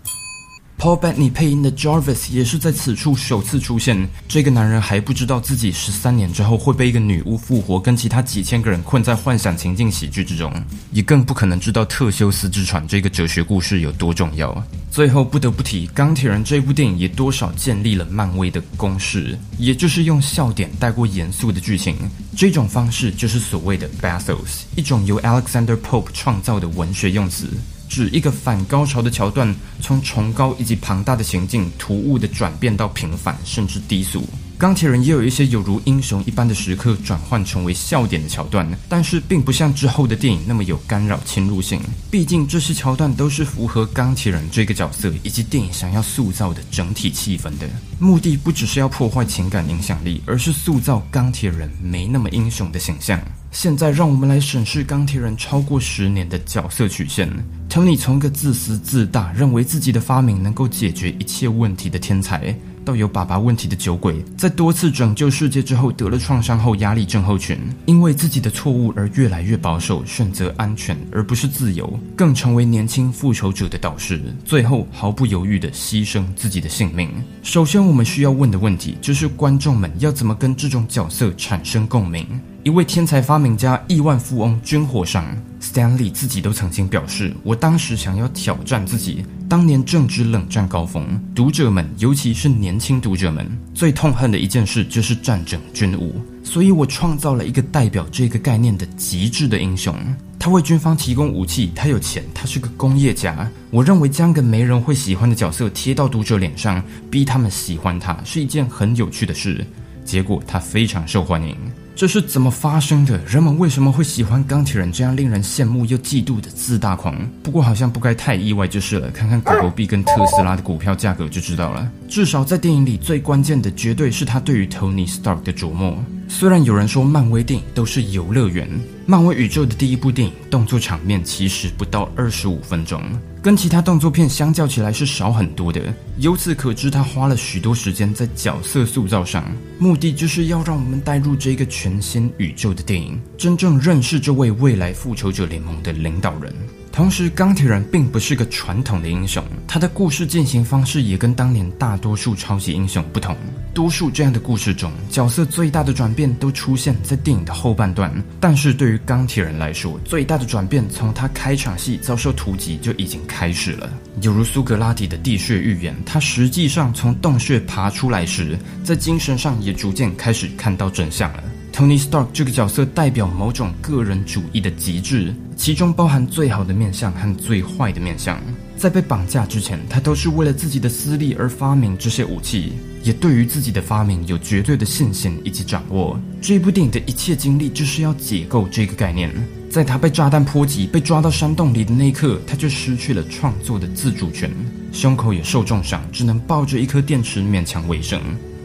Paul Bettany 配音的 Jarvis 也是在此处首次出现。这个男人还不知道自己十三年之后会被一个女巫复活，跟其他几千个人困在幻想情境喜剧之中，也更不可能知道特修斯之船这个哲学故事有多重要。最后不得不提，《钢铁人》这部电影也多少建立了漫威的公式，也就是用笑点带过严肃的剧情。这种方式就是所谓的 bathos，一种由 Alexander Pope 创造的文学用词，指一个反高潮的桥段，从崇高以及庞大的行径突兀的转变到平凡甚至低俗。钢铁人也有一些有如英雄一般的时刻转换成为笑点的桥段，但是并不像之后的电影那么有干扰侵入性。毕竟这些桥段都是符合钢铁人这个角色以及电影想要塑造的整体气氛的。目的不只是要破坏情感影响力，而是塑造钢铁人没那么英雄的形象。现在让我们来审视钢铁人超过十年的角色曲线。Tony 从一个自私自大、认为自己的发明能够解决一切问题的天才。到有爸爸问题的酒鬼，在多次拯救世界之后得了创伤后压力症候群，因为自己的错误而越来越保守，选择安全而不是自由，更成为年轻复仇者的导师，最后毫不犹豫地牺牲自己的性命。首先，我们需要问的问题就是：观众们要怎么跟这种角色产生共鸣？一位天才发明家、亿万富翁军火商 Stanley 自己都曾经表示：“我当时想要挑战自己。当年正值冷战高峰，读者们，尤其是年轻读者们，最痛恨的一件事就是战争、军务。所以我创造了一个代表这个概念的极致的英雄。他为军方提供武器，他有钱，他是个工业家。我认为将个没人会喜欢的角色贴到读者脸上，逼他们喜欢他，是一件很有趣的事。结果他非常受欢迎。”这是怎么发生的？人们为什么会喜欢钢铁人这样令人羡慕又嫉妒的自大狂？不过好像不该太意外就是了。看看狗狗币跟特斯拉的股票价格就知道了。至少在电影里，最关键的绝对是他对于 Tony Stark 的琢磨。虽然有人说漫威电影都是游乐园，漫威宇宙的第一部电影动作场面其实不到二十五分钟。跟其他动作片相较起来是少很多的，由此可知他花了许多时间在角色塑造上，目的就是要让我们带入这个全新宇宙的电影，真正认识这位未来复仇者联盟的领导人。同时，钢铁人并不是个传统的英雄，他的故事进行方式也跟当年大多数超级英雄不同。多数这样的故事中，角色最大的转变都出现在电影的后半段。但是对于钢铁人来说，最大的转变从他开场戏遭受突击就已经开始了。犹如苏格拉底的地穴预言，他实际上从洞穴爬出来时，在精神上也逐渐开始看到真相了。Tony Stark 这个角色代表某种个人主义的极致，其中包含最好的面相和最坏的面相。在被绑架之前，他都是为了自己的私利而发明这些武器，也对于自己的发明有绝对的信心以及掌握。这部电影的一切经历就是要解构这个概念。在他被炸弹波及、被抓到山洞里的那一刻，他就失去了创作的自主权，胸口也受重伤，只能抱着一颗电池勉强维生。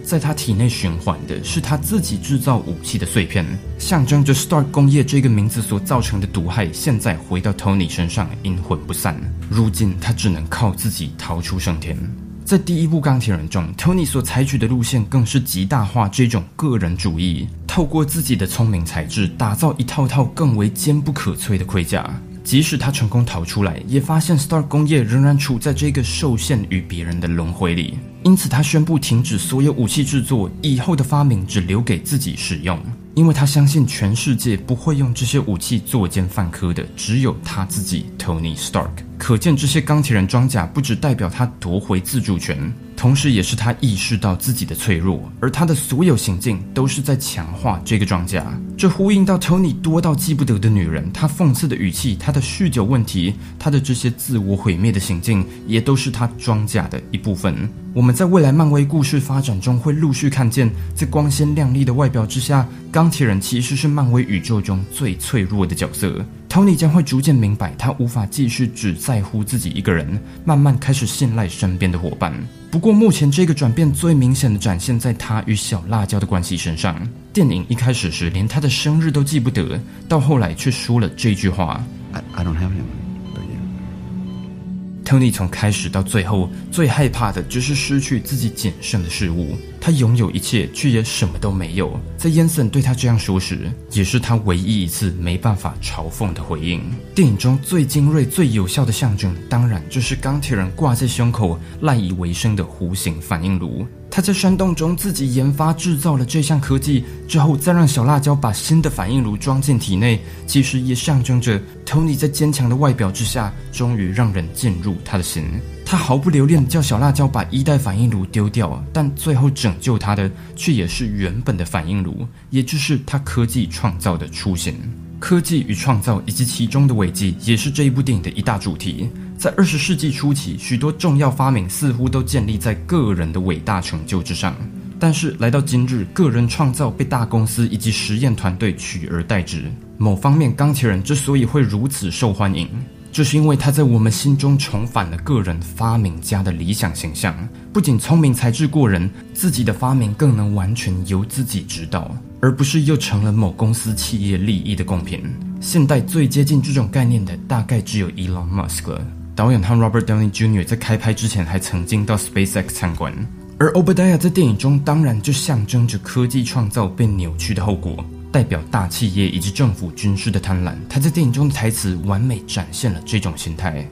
在他体内循环的是他自己制造武器的碎片，象征着 Star 工业这个名字所造成的毒害，现在回到 Tony 身上，阴魂不散。如今他只能靠自己逃出升天。在第一部钢铁人中，Tony 所采取的路线更是极大化这种个人主义，透过自己的聪明才智，打造一套套更为坚不可摧的盔甲。即使他成功逃出来，也发现 Star 工业仍然处在这个受限于别人的轮回里。因此，他宣布停止所有武器制作，以后的发明只留给自己使用。因为他相信全世界不会用这些武器作奸犯科的，只有他自己 Tony Stark。可见，这些钢铁人装甲不只代表他夺回自主权，同时也是他意识到自己的脆弱，而他的所有行径都是在强化这个装甲。这呼应到 Tony 多到记不得的女人，他讽刺的语气，他的酗酒问题，他的这些自我毁灭的行径，也都是他装甲的一部分。我们在未来漫威故事发展中会陆续看见，在光鲜亮丽的外表之下，钢铁人其实是漫威宇宙中最脆弱的角色。Tony 将会逐渐明白，他无法继续只在乎自己一个人，慢慢开始信赖身边的伙伴。不过，目前这个转变最明显的展现在他与小辣椒的关系身上。电影一开始时连他的生日都记不得，到后来却说了这句话 I, I don't have him. Tony 从开始到最后，最害怕的就是失去自己仅剩的事物。他拥有一切，却也什么都没有。在烟森对他这样说时，也是他唯一一次没办法嘲讽的回应。电影中最精锐、最有效的象征，当然就是钢铁人挂在胸口赖以为生的弧形反应炉。他在山洞中自己研发制造了这项科技之后，再让小辣椒把新的反应炉装进体内，其实也象征着 Tony 在坚强的外表之下，终于让人进入他的心。他毫不留恋叫小辣椒把一代反应炉丢掉，但最后拯救他的却也是原本的反应炉，也就是他科技创造的雏形。科技与创造以及其中的危机，也是这一部电影的一大主题。在二十世纪初期，许多重要发明似乎都建立在个人的伟大成就之上，但是来到今日，个人创造被大公司以及实验团队取而代之。某方面，钢铁人之所以会如此受欢迎。就是因为他在我们心中重返了个人发明家的理想形象，不仅聪明才智过人，自己的发明更能完全由自己指导，而不是又成了某公司企业利益的贡品。现代最接近这种概念的，大概只有 Elon Musk 了。导演和 Robert Downey Jr. 在开拍之前还曾经到 SpaceX 参观，而 Obadiah 在电影中当然就象征着科技创造被扭曲的后果。代表大企业以及政府军事的贪婪，他在电影中的台词完美展现了这种心态。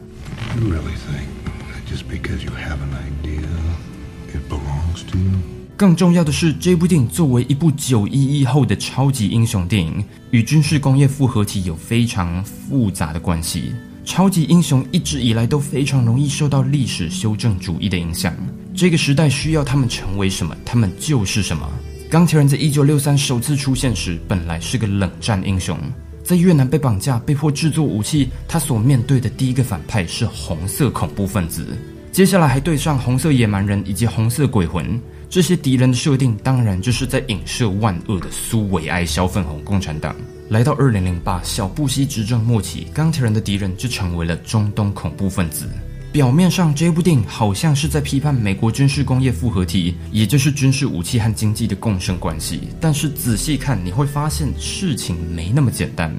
更重要的是，这部电影作为一部九一一后的超级英雄电影，与军事工业复合体有非常复杂的关系。超级英雄一直以来都非常容易受到历史修正主义的影响，这个时代需要他们成为什么，他们就是什么。钢铁人在一九六三首次出现时，本来是个冷战英雄，在越南被绑架、被迫制作武器，他所面对的第一个反派是红色恐怖分子，接下来还对上红色野蛮人以及红色鬼魂，这些敌人的设定当然就是在影射万恶的苏维埃小粉红共产党。来到二零零八，小布希执政末期，钢铁人的敌人就成为了中东恐怖分子。表面上，这部电影好像是在批判美国军事工业复合体，也就是军事武器和经济的共生关系。但是仔细看，你会发现事情没那么简单。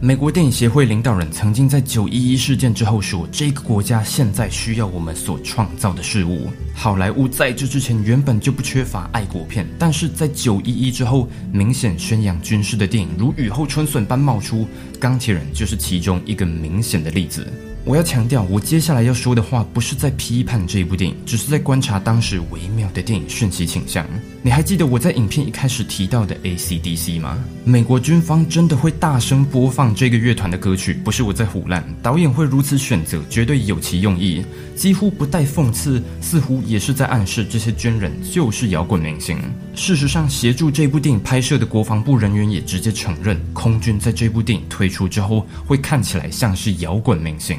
美国电影协会领导人曾经在九一一事件之后说：“这个国家现在需要我们所创造的事物。”好莱坞在这之前原本就不缺乏爱国片，但是在九一一之后，明显宣扬军事的电影如雨后春笋般冒出，《钢铁人》就是其中一个明显的例子。我要强调，我接下来要说的话不是在批判这一部电影，只是在观察当时微妙的电影讯息倾向。你还记得我在影片一开始提到的 A.C.D.C 吗？美国军方真的会大声播放这个乐团的歌曲？不是我在胡乱，导演会如此选择，绝对有其用意，几乎不带讽刺，似乎也是在暗示这些军人就是摇滚明星。事实上，协助这部电影拍摄的国防部人员也直接承认，空军在这部电影推出之后，会看起来像是摇滚明星。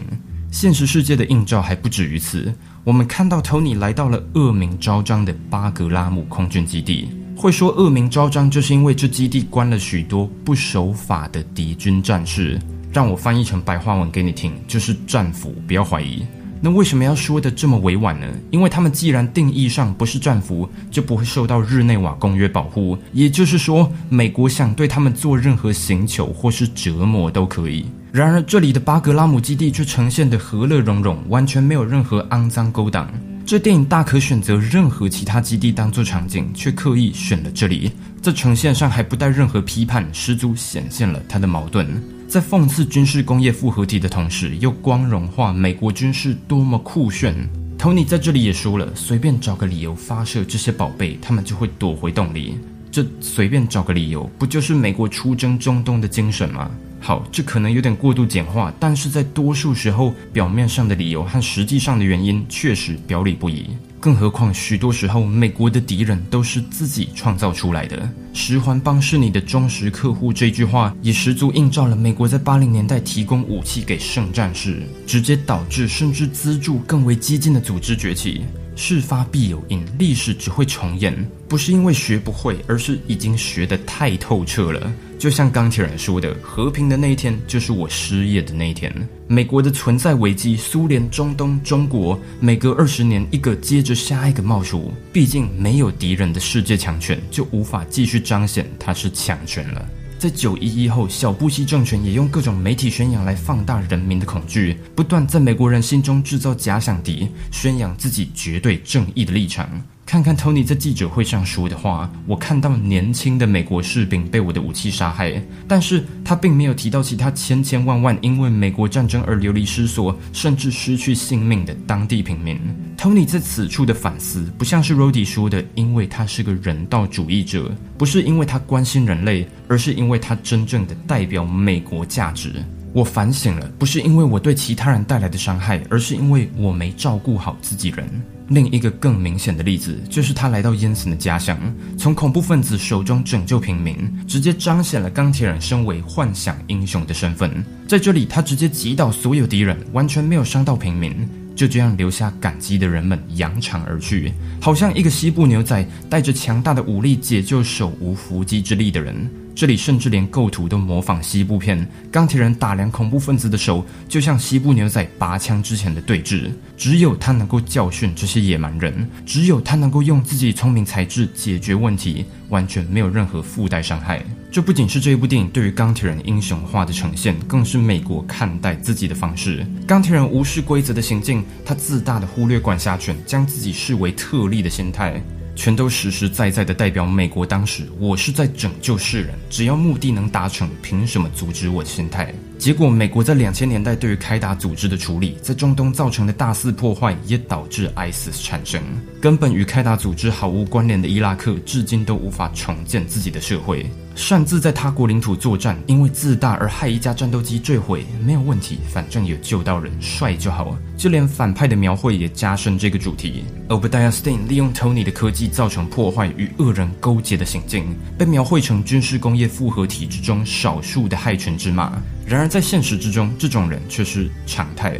现实世界的映照还不止于此。我们看到 Tony 来到了恶名昭彰的巴格拉姆空军基地。会说恶名昭彰，就是因为这基地关了许多不守法的敌军战士。让我翻译成白话文给你听，就是战俘，不要怀疑。那为什么要说的这么委婉呢？因为他们既然定义上不是战俘，就不会受到日内瓦公约保护。也就是说，美国想对他们做任何刑求或是折磨都可以。然而，这里的巴格拉姆基地却呈现的和乐融融，完全没有任何肮脏勾当。这电影大可选择任何其他基地当做场景，却刻意选了这里，在呈现上还不带任何批判，十足显现了他的矛盾。在讽刺军事工业复合体的同时，又光荣化美国军事多么酷炫。Tony 在这里也说了，随便找个理由发射这些宝贝，他们就会躲回洞里。这随便找个理由，不就是美国出征中东的精神吗？好，这可能有点过度简化，但是在多数时候，表面上的理由和实际上的原因确实表里不一。更何况，许多时候，美国的敌人都是自己创造出来的。十环帮是你的忠实客户，这句话也十足映照了美国在八零年代提供武器给圣战士，直接导致甚至资助更为激进的组织崛起。事发必有因，历史只会重演，不是因为学不会，而是已经学得太透彻了。就像钢铁人说的：“和平的那一天，就是我失业的那一天。”美国的存在危机，苏联、中东、中国，每隔二十年一个接着下一个冒出。毕竟没有敌人的世界强权，就无法继续彰显它是强权了。在九一一后，小布希政权也用各种媒体宣扬来放大人民的恐惧，不断在美国人心中制造假想敌，宣扬自己绝对正义的立场。看看 Tony 在记者会上说的话，我看到年轻的美国士兵被我的武器杀害，但是他并没有提到其他千千万万因为美国战争而流离失所，甚至失去性命的当地平民。Tony 在此处的反思，不像是 Rody 说的，因为他是个人道主义者，不是因为他关心人类，而是因为他真正的代表美国价值。我反省了，不是因为我对其他人带来的伤害，而是因为我没照顾好自己人。另一个更明显的例子，就是他来到烟森的家乡，从恐怖分子手中拯救平民，直接彰显了钢铁人身为幻想英雄的身份。在这里，他直接击倒所有敌人，完全没有伤到平民，就这样留下感激的人们扬长而去，好像一个西部牛仔带着强大的武力解救手无缚鸡之力的人。这里甚至连构图都模仿西部片，钢铁人打量恐怖分子的手，就像西部牛仔拔枪之前的对峙。只有他能够教训这些野蛮人，只有他能够用自己聪明才智解决问题，完全没有任何附带伤害。这不仅是这一部电影对于钢铁人英雄化的呈现，更是美国看待自己的方式。钢铁人无视规则的行径，他自大的忽略管辖权，将自己视为特例的心态。全都实实在在的代表美国当时，我是在拯救世人，只要目的能达成，凭什么阻止我的心态？结果，美国在两千年代对于开打组织的处理，在中东造成的大肆破坏，也导致 ISIS 产生。根本与开打组织毫无关联的伊拉克，至今都无法重建自己的社会。擅自在他国领土作战，因为自大而害一架战斗机坠毁，没有问题，反正有救到人，帅就好。就连反派的描绘也加深这个主题。Obadiah Stane 利用 Tony 的科技造成破坏与恶人勾结的行径，被描绘成军事工业复合体之中少数的害群之马。然而，在现实之中，这种人却是常态。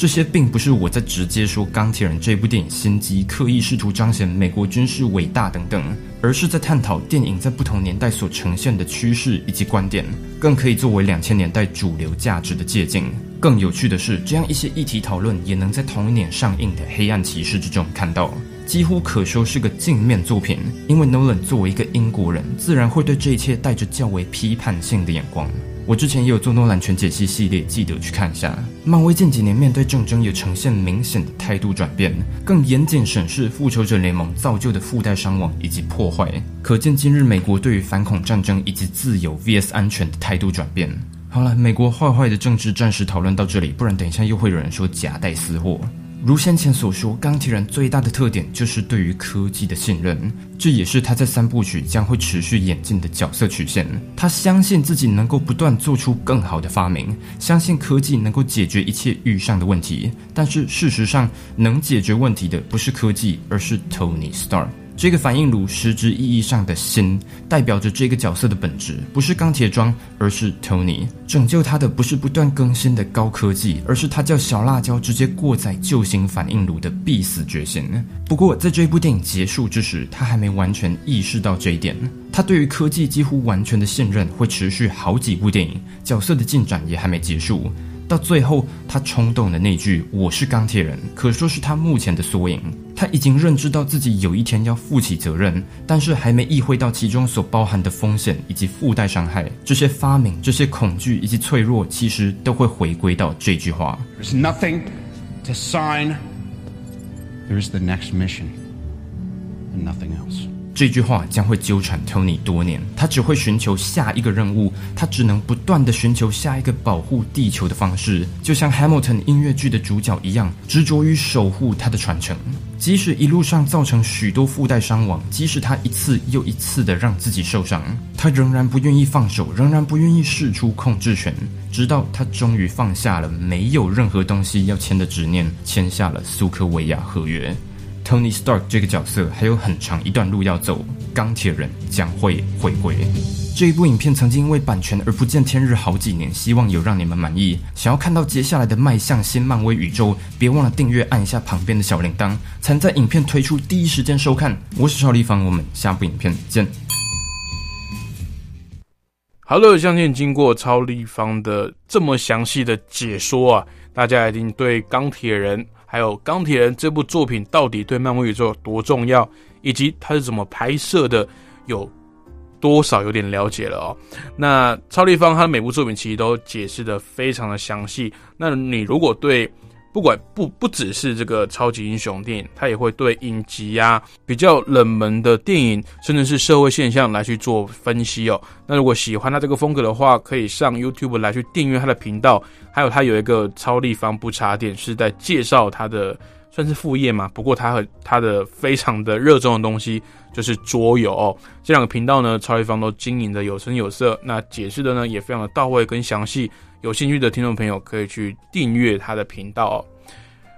这些并不是我在直接说《钢铁人》这部电影心机、刻意试图彰显美国军事伟大等等，而是在探讨电影在不同年代所呈现的趋势以及观点，更可以作为两千年代主流价值的借鉴。更有趣的是，这样一些议题讨论也能在同一年上映的《黑暗骑士》之中看到，几乎可说是个镜面作品。因为 Nolan 作为一个英国人，自然会对这一切带着较为批判性的眼光。我之前也有做诺兰全解析系列，记得去看一下。漫威近几年面对战争也呈现明显的态度转变，更严谨审视复仇者联盟造就的附带伤亡以及破坏，可见今日美国对于反恐战争以及自由 vs 安全的态度转变。好了，美国坏坏的政治暂时讨论到这里，不然等一下又会有人说夹带私货。如先前所说，钢铁人最大的特点就是对于科技的信任，这也是他在三部曲将会持续演进的角色曲线。他相信自己能够不断做出更好的发明，相信科技能够解决一切遇上的问题。但是事实上，能解决问题的不是科技，而是 Tony Stark。这个反应炉实质意义上的心，代表着这个角色的本质，不是钢铁装，而是 Tony。拯救他的不是不断更新的高科技，而是他叫小辣椒直接过载旧型反应炉的必死决心。不过，在这部电影结束之时，他还没完全意识到这一点。他对于科技几乎完全的信任，会持续好几部电影，角色的进展也还没结束。到最后，他冲动的那句“我是钢铁人”，可说是他目前的缩影。他已经认知到自己有一天要负起责任，但是还没意会到其中所包含的风险以及附带伤害。这些发明、这些恐惧以及脆弱，其实都会回归到这句话：“There's nothing to sign. There's the next mission, and nothing else.” 这句话将会纠缠 Tony 多年，他只会寻求下一个任务，他只能不断的寻求下一个保护地球的方式，就像 Hamilton 音乐剧的主角一样，执着于守护他的传承。即使一路上造成许多附带伤亡，即使他一次又一次的让自己受伤，他仍然不愿意放手，仍然不愿意试出控制权，直到他终于放下了没有任何东西要签的执念，签下了苏科维亚合约。Tony Stark 这个角色还有很长一段路要走，钢铁人将会回归。这一部影片曾经因为版权而不见天日好几年，希望有让你们满意。想要看到接下来的迈向新漫威宇宙，别忘了订阅，按一下旁边的小铃铛，才能在影片推出第一时间收看。我是邵立方，我们下部影片见。好了，相信经过超立方的这么详细的解说啊，大家一定对钢铁人。还有《钢铁人》这部作品到底对漫威宇宙有多重要，以及它是怎么拍摄的，有多少有点了解了哦。那超立方他每部作品其实都解释的非常的详细。那你如果对不管不不只是这个超级英雄电影，他也会对影集呀、比较冷门的电影，甚至是社会现象来去做分析哦。那如果喜欢他这个风格的话，可以上 YouTube 来去订阅他的频道，还有他有一个超立方不插电，是在介绍他的算是副业嘛。不过他和他的非常的热衷的东西就是桌游哦。这两个频道呢，超立方都经营的有声有色，那解释的呢也非常的到位跟详细。有兴趣的听众朋友可以去订阅他的频道哦。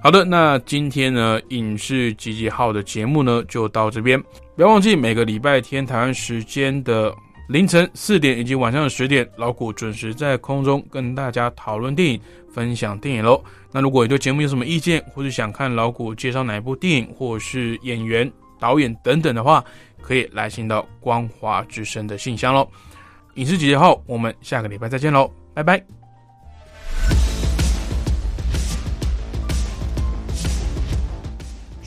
好的，那今天呢影视集结号的节目呢就到这边，不要忘记每个礼拜天台湾时间的凌晨四点以及晚上的十点，老谷准时在空中跟大家讨论电影、分享电影喽。那如果你对节目有什么意见，或是想看老谷介绍哪一部电影，或是演员、导演等等的话，可以来信到光华之声的信箱喽。影视集结号，我们下个礼拜再见喽，拜拜。